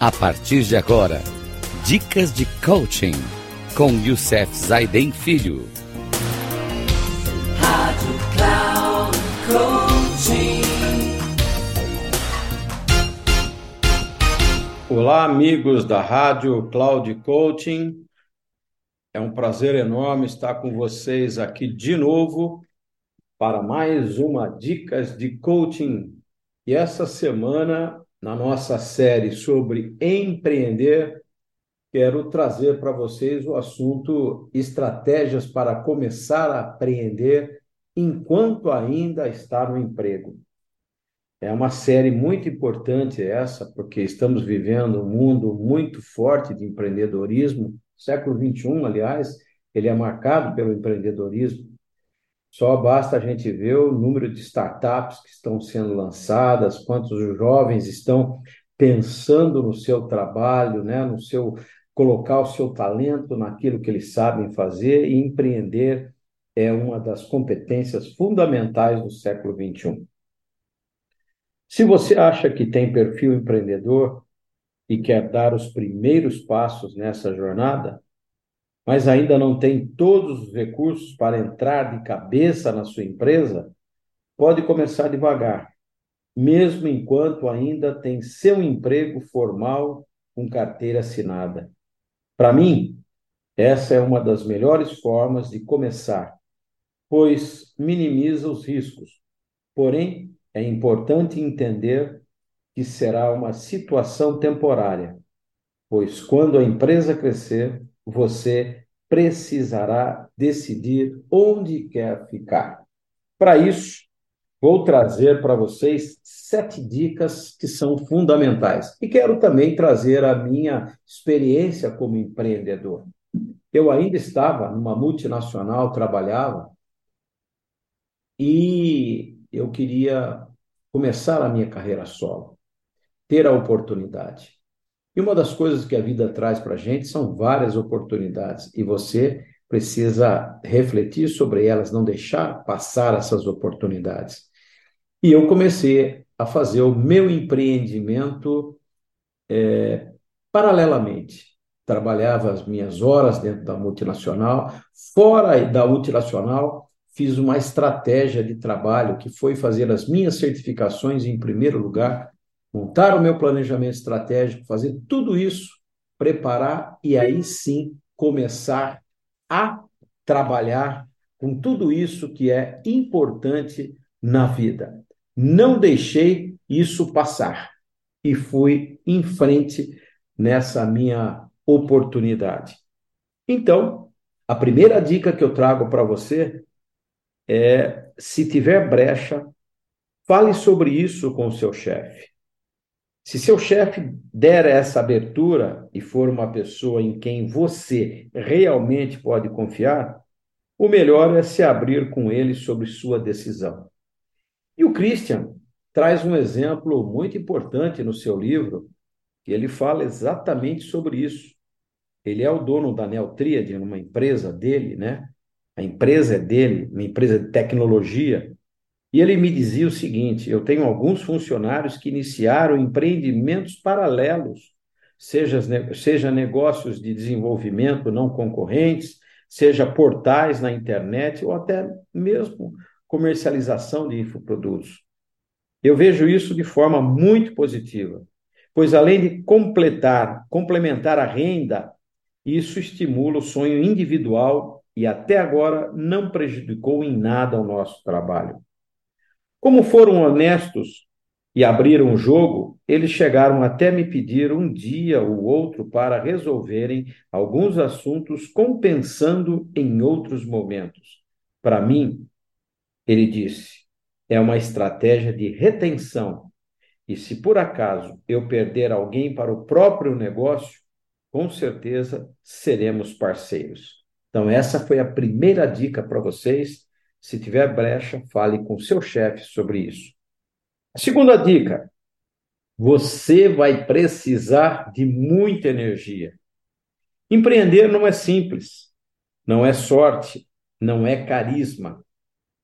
A partir de agora, dicas de coaching com Youssef Zaiden Filho. Rádio Cloud Coaching. Olá, amigos da Rádio Cloud Coaching. É um prazer enorme estar com vocês aqui de novo para mais uma Dicas de Coaching. E essa semana, na nossa série sobre empreender, quero trazer para vocês o assunto estratégias para começar a empreender enquanto ainda está no emprego. É uma série muito importante essa, porque estamos vivendo um mundo muito forte de empreendedorismo. século XXI, aliás, ele é marcado pelo empreendedorismo. Só basta a gente ver o número de startups que estão sendo lançadas, quantos jovens estão pensando no seu trabalho, né, no seu colocar o seu talento naquilo que eles sabem fazer e empreender é uma das competências fundamentais do século XXI. Se você acha que tem perfil empreendedor e quer dar os primeiros passos nessa jornada, mas ainda não tem todos os recursos para entrar de cabeça na sua empresa, pode começar devagar, mesmo enquanto ainda tem seu emprego formal com carteira assinada. Para mim, essa é uma das melhores formas de começar, pois minimiza os riscos. Porém, é importante entender que será uma situação temporária, pois quando a empresa crescer, você precisará decidir onde quer ficar. Para isso, vou trazer para vocês sete dicas que são fundamentais. E quero também trazer a minha experiência como empreendedor. Eu ainda estava numa multinacional, trabalhava, e eu queria começar a minha carreira solo, ter a oportunidade. E uma das coisas que a vida traz para a gente são várias oportunidades, e você precisa refletir sobre elas, não deixar passar essas oportunidades. E eu comecei a fazer o meu empreendimento é, paralelamente. Trabalhava as minhas horas dentro da multinacional, fora da multinacional, fiz uma estratégia de trabalho que foi fazer as minhas certificações em primeiro lugar, montar o meu planejamento estratégico, fazer tudo isso, preparar e aí sim começar a trabalhar com tudo isso que é importante na vida. Não deixei isso passar e fui em frente nessa minha oportunidade. Então, a primeira dica que eu trago para você é: se tiver brecha, fale sobre isso com o seu chefe. Se seu chefe der essa abertura e for uma pessoa em quem você realmente pode confiar, o melhor é se abrir com ele sobre sua decisão. E o Christian traz um exemplo muito importante no seu livro, que ele fala exatamente sobre isso. Ele é o dono da Neotríade, uma empresa dele, né? A empresa é dele, uma empresa de tecnologia, e ele me dizia o seguinte: eu tenho alguns funcionários que iniciaram empreendimentos paralelos, seja, seja negócios de desenvolvimento não concorrentes, seja portais na internet ou até mesmo comercialização de infoprodutos. Eu vejo isso de forma muito positiva, pois além de completar, complementar a renda, isso estimula o sonho individual e até agora não prejudicou em nada o nosso trabalho. Como foram honestos e abriram o jogo, eles chegaram até me pedir um dia ou outro para resolverem alguns assuntos, compensando em outros momentos. Para mim, ele disse, é uma estratégia de retenção. E se por acaso eu perder alguém para o próprio negócio, com certeza seremos parceiros. Então, essa foi a primeira dica para vocês se tiver brecha, fale com seu chefe sobre isso. Segunda dica: você vai precisar de muita energia. Empreender não é simples, não é sorte, não é carisma,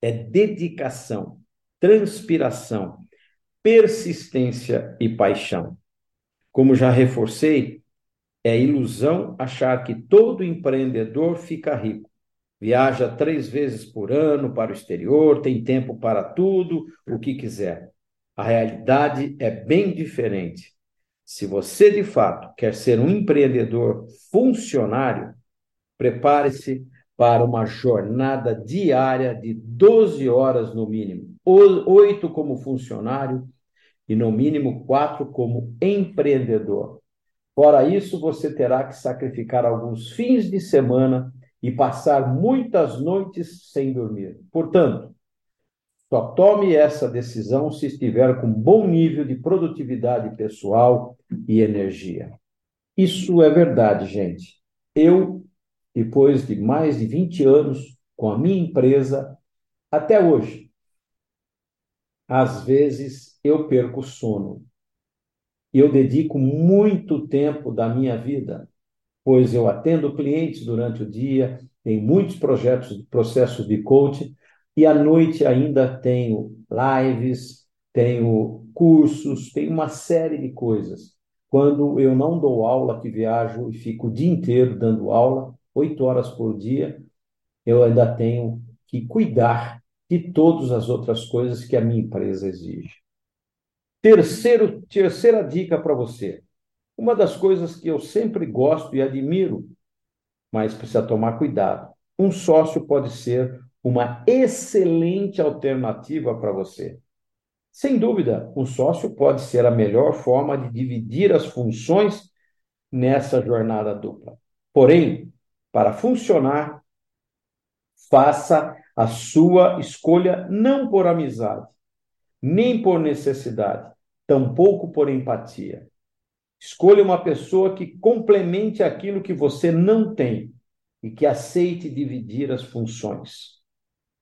é dedicação, transpiração, persistência e paixão. Como já reforcei, é ilusão achar que todo empreendedor fica rico. Viaja três vezes por ano para o exterior, tem tempo para tudo, o que quiser. A realidade é bem diferente. Se você de fato quer ser um empreendedor funcionário, prepare-se para uma jornada diária de 12 horas no mínimo, oito como funcionário e no mínimo quatro como empreendedor. Fora isso, você terá que sacrificar alguns fins de semana e passar muitas noites sem dormir. Portanto, só tome essa decisão se estiver com bom nível de produtividade pessoal e energia. Isso é verdade, gente. Eu, depois de mais de 20 anos com a minha empresa, até hoje, às vezes eu perco sono eu dedico muito tempo da minha vida, pois eu atendo clientes durante o dia, tenho muitos projetos, processos de coaching, e à noite ainda tenho lives, tenho cursos, tenho uma série de coisas. Quando eu não dou aula, que viajo e fico o dia inteiro dando aula, oito horas por dia, eu ainda tenho que cuidar de todas as outras coisas que a minha empresa exige. Terceiro, terceira dica para você. Uma das coisas que eu sempre gosto e admiro, mas precisa tomar cuidado. Um sócio pode ser uma excelente alternativa para você. Sem dúvida, um sócio pode ser a melhor forma de dividir as funções nessa jornada dupla. Porém, para funcionar, faça a sua escolha não por amizade, nem por necessidade, tampouco por empatia. Escolha uma pessoa que complemente aquilo que você não tem e que aceite dividir as funções.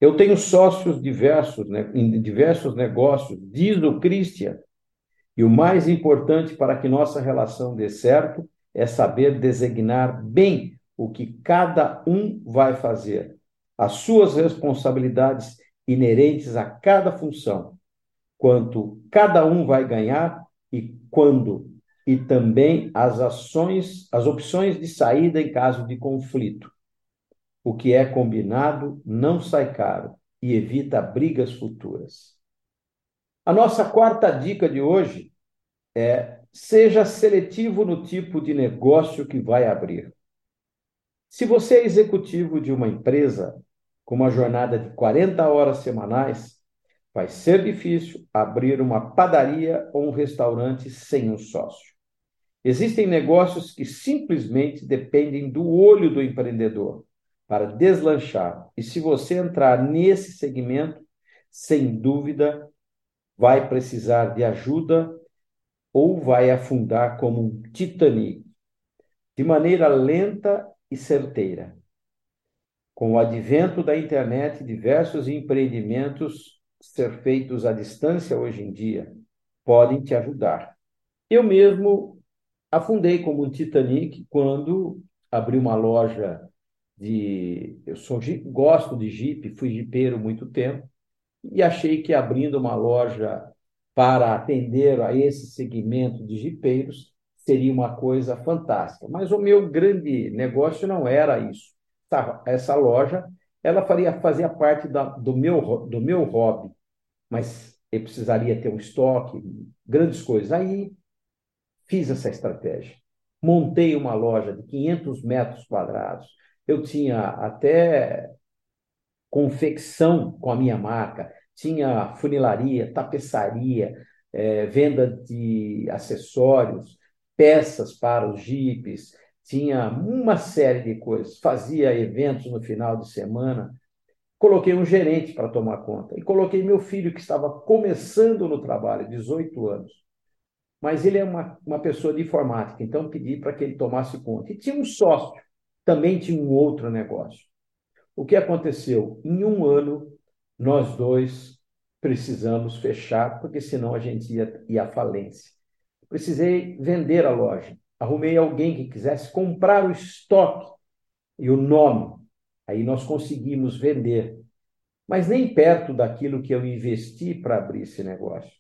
Eu tenho sócios diversos, né, em diversos negócios, diz o Christian, e o mais importante para que nossa relação dê certo é saber designar bem o que cada um vai fazer, as suas responsabilidades inerentes a cada função quanto cada um vai ganhar e quando, e também as ações, as opções de saída em caso de conflito. O que é combinado não sai caro e evita brigas futuras. A nossa quarta dica de hoje é: seja seletivo no tipo de negócio que vai abrir. Se você é executivo de uma empresa com uma jornada de 40 horas semanais, Vai ser difícil abrir uma padaria ou um restaurante sem um sócio. Existem negócios que simplesmente dependem do olho do empreendedor para deslanchar. E se você entrar nesse segmento, sem dúvida, vai precisar de ajuda ou vai afundar como um Titanic, de maneira lenta e certeira. Com o advento da internet, diversos empreendimentos ser feitos à distância hoje em dia podem te ajudar. Eu mesmo afundei como um Titanic quando abri uma loja de. Eu sou, gosto de Jeep, fui jipeiro muito tempo, e achei que abrindo uma loja para atender a esse segmento de jipeiros seria uma coisa fantástica. Mas o meu grande negócio não era isso. Essa loja ela faria fazia parte da, do, meu, do meu hobby, mas eu precisaria ter um estoque, grandes coisas. Aí fiz essa estratégia. Montei uma loja de 500 metros quadrados. Eu tinha até confecção com a minha marca, tinha funilaria, tapeçaria, é, venda de acessórios, peças para os jipes, tinha uma série de coisas, fazia eventos no final de semana, coloquei um gerente para tomar conta e coloquei meu filho que estava começando no trabalho, 18 anos. Mas ele é uma, uma pessoa de informática, então pedi para que ele tomasse conta. E tinha um sócio, também tinha um outro negócio. O que aconteceu? Em um ano, nós dois precisamos fechar, porque senão a gente ia, ia à falência. Precisei vender a loja arrumei alguém que quisesse comprar o estoque e o nome. Aí nós conseguimos vender, mas nem perto daquilo que eu investi para abrir esse negócio.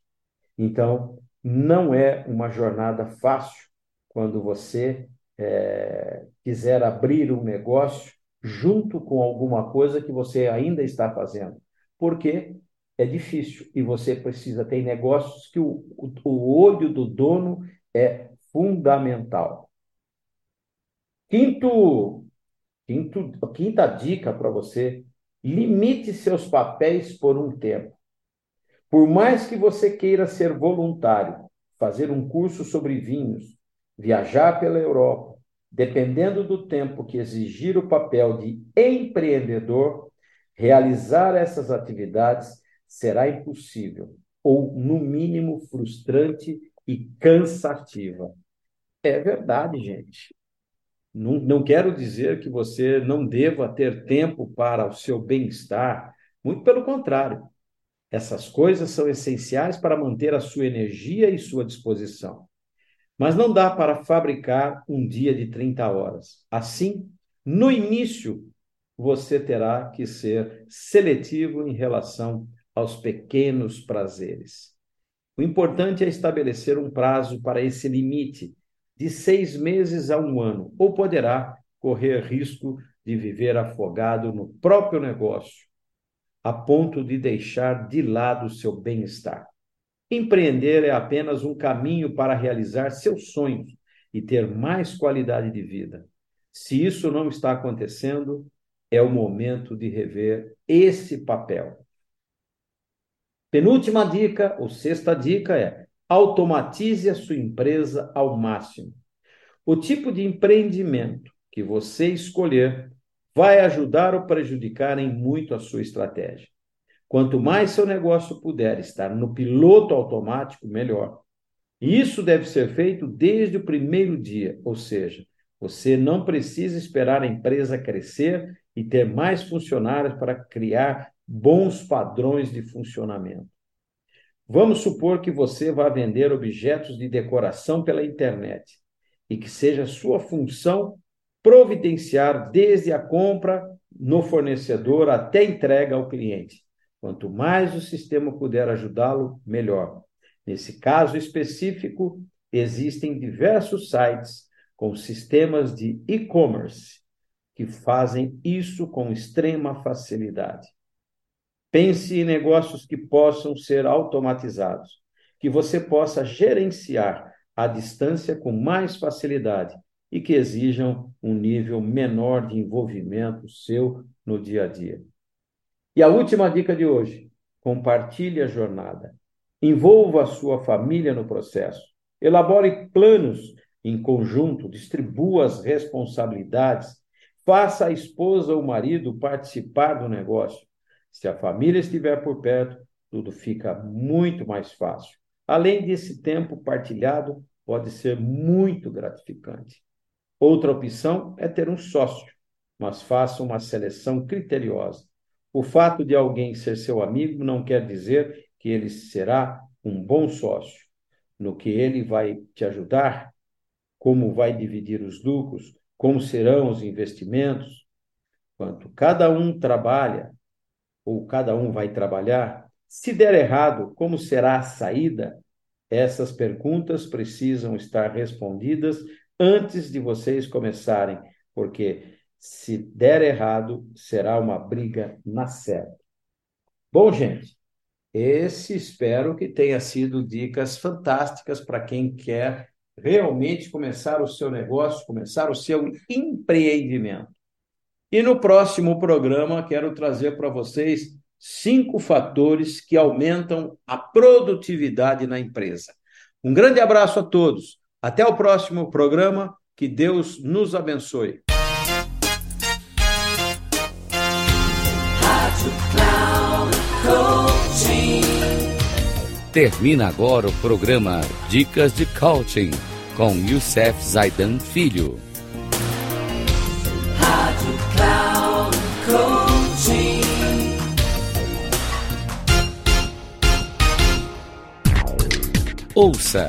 Então, não é uma jornada fácil quando você é, quiser abrir um negócio junto com alguma coisa que você ainda está fazendo. Porque é difícil e você precisa ter negócios que o, o, o olho do dono é fundamental. Quinto, quinto, quinta dica para você: limite seus papéis por um tempo. Por mais que você queira ser voluntário, fazer um curso sobre vinhos, viajar pela Europa, dependendo do tempo que exigir o papel de empreendedor, realizar essas atividades será impossível, ou, no mínimo, frustrante e cansativa. É verdade, gente. Não, não quero dizer que você não deva ter tempo para o seu bem-estar, muito pelo contrário. Essas coisas são essenciais para manter a sua energia e sua disposição. Mas não dá para fabricar um dia de 30 horas. Assim, no início, você terá que ser seletivo em relação aos pequenos prazeres. O importante é estabelecer um prazo para esse limite, de seis meses a um ano, ou poderá correr risco de viver afogado no próprio negócio, a ponto de deixar de lado seu bem-estar. Empreender é apenas um caminho para realizar seus sonhos e ter mais qualidade de vida. Se isso não está acontecendo, é o momento de rever esse papel. Penúltima dica, ou sexta dica é: automatize a sua empresa ao máximo. O tipo de empreendimento que você escolher vai ajudar ou prejudicar em muito a sua estratégia. Quanto mais seu negócio puder estar no piloto automático, melhor. E isso deve ser feito desde o primeiro dia, ou seja, você não precisa esperar a empresa crescer e ter mais funcionários para criar bons padrões de funcionamento. Vamos supor que você vá vender objetos de decoração pela internet e que seja sua função providenciar desde a compra no fornecedor até entrega ao cliente. Quanto mais o sistema puder ajudá-lo, melhor. Nesse caso específico, existem diversos sites com sistemas de e-commerce que fazem isso com extrema facilidade. Pense em negócios que possam ser automatizados, que você possa gerenciar à distância com mais facilidade e que exijam um nível menor de envolvimento seu no dia a dia. E a última dica de hoje: compartilhe a jornada. Envolva a sua família no processo. Elabore planos em conjunto, distribua as responsabilidades, faça a esposa ou o marido participar do negócio. Se a família estiver por perto, tudo fica muito mais fácil. Além desse tempo partilhado, pode ser muito gratificante. Outra opção é ter um sócio, mas faça uma seleção criteriosa. O fato de alguém ser seu amigo não quer dizer que ele será um bom sócio. No que ele vai te ajudar, como vai dividir os lucros, como serão os investimentos. Quanto cada um trabalha, ou cada um vai trabalhar? Se der errado, como será a saída? Essas perguntas precisam estar respondidas antes de vocês começarem, porque se der errado, será uma briga na certa. Bom, gente, esse espero que tenha sido dicas fantásticas para quem quer realmente começar o seu negócio, começar o seu empreendimento. E no próximo programa, quero trazer para vocês cinco fatores que aumentam a produtividade na empresa. Um grande abraço a todos. Até o próximo programa. Que Deus nos abençoe. Termina agora o programa Dicas de Coaching com Youssef Zaidan Filho. Ouça